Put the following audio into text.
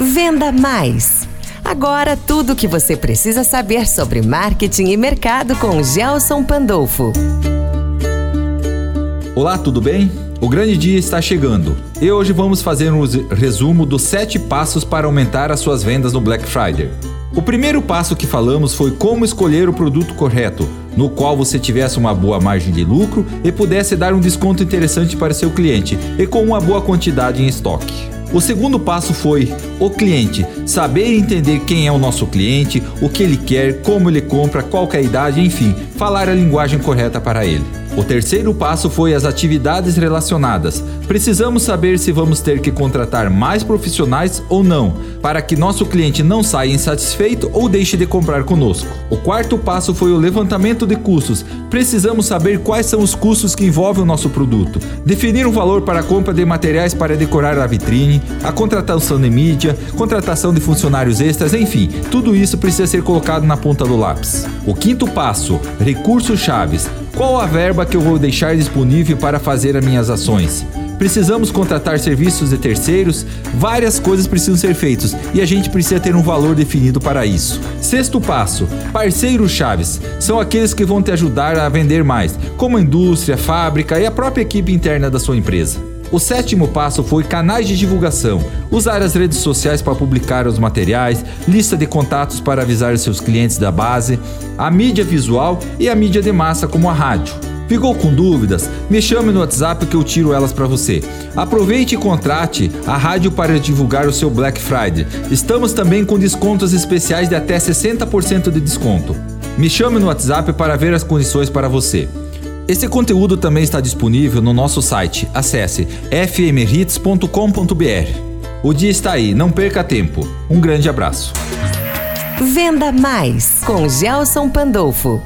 Venda Mais. Agora tudo o que você precisa saber sobre marketing e mercado com Gelson Pandolfo. Olá, tudo bem? O grande dia está chegando e hoje vamos fazer um resumo dos 7 passos para aumentar as suas vendas no Black Friday. O primeiro passo que falamos foi como escolher o produto correto, no qual você tivesse uma boa margem de lucro e pudesse dar um desconto interessante para seu cliente e com uma boa quantidade em estoque. O segundo passo foi o cliente, saber entender quem é o nosso cliente, o que ele quer, como ele compra, qual é a idade, enfim, falar a linguagem correta para ele. O terceiro passo foi as atividades relacionadas. Precisamos saber se vamos ter que contratar mais profissionais ou não, para que nosso cliente não saia insatisfeito ou deixe de comprar conosco. O quarto passo foi o levantamento de custos. Precisamos saber quais são os custos que envolvem o nosso produto, definir um valor para a compra de materiais para decorar a vitrine, a contratação de mídia, contratação de funcionários extras, enfim, tudo isso precisa ser colocado na ponta do lápis. O quinto passo, recursos chaves. Qual a verba que eu vou deixar disponível para fazer as minhas ações? Precisamos contratar serviços de terceiros, várias coisas precisam ser feitas e a gente precisa ter um valor definido para isso. Sexto passo: parceiros chaves são aqueles que vão te ajudar a vender mais, como indústria, fábrica e a própria equipe interna da sua empresa. O sétimo passo foi canais de divulgação. Usar as redes sociais para publicar os materiais, lista de contatos para avisar seus clientes da base, a mídia visual e a mídia de massa, como a rádio. Ficou com dúvidas? Me chame no WhatsApp que eu tiro elas para você. Aproveite e contrate a rádio para divulgar o seu Black Friday. Estamos também com descontos especiais de até 60% de desconto. Me chame no WhatsApp para ver as condições para você. Esse conteúdo também está disponível no nosso site. Acesse fmhits.com.br. O dia está aí, não perca tempo. Um grande abraço. Venda Mais com Gelson Pandolfo.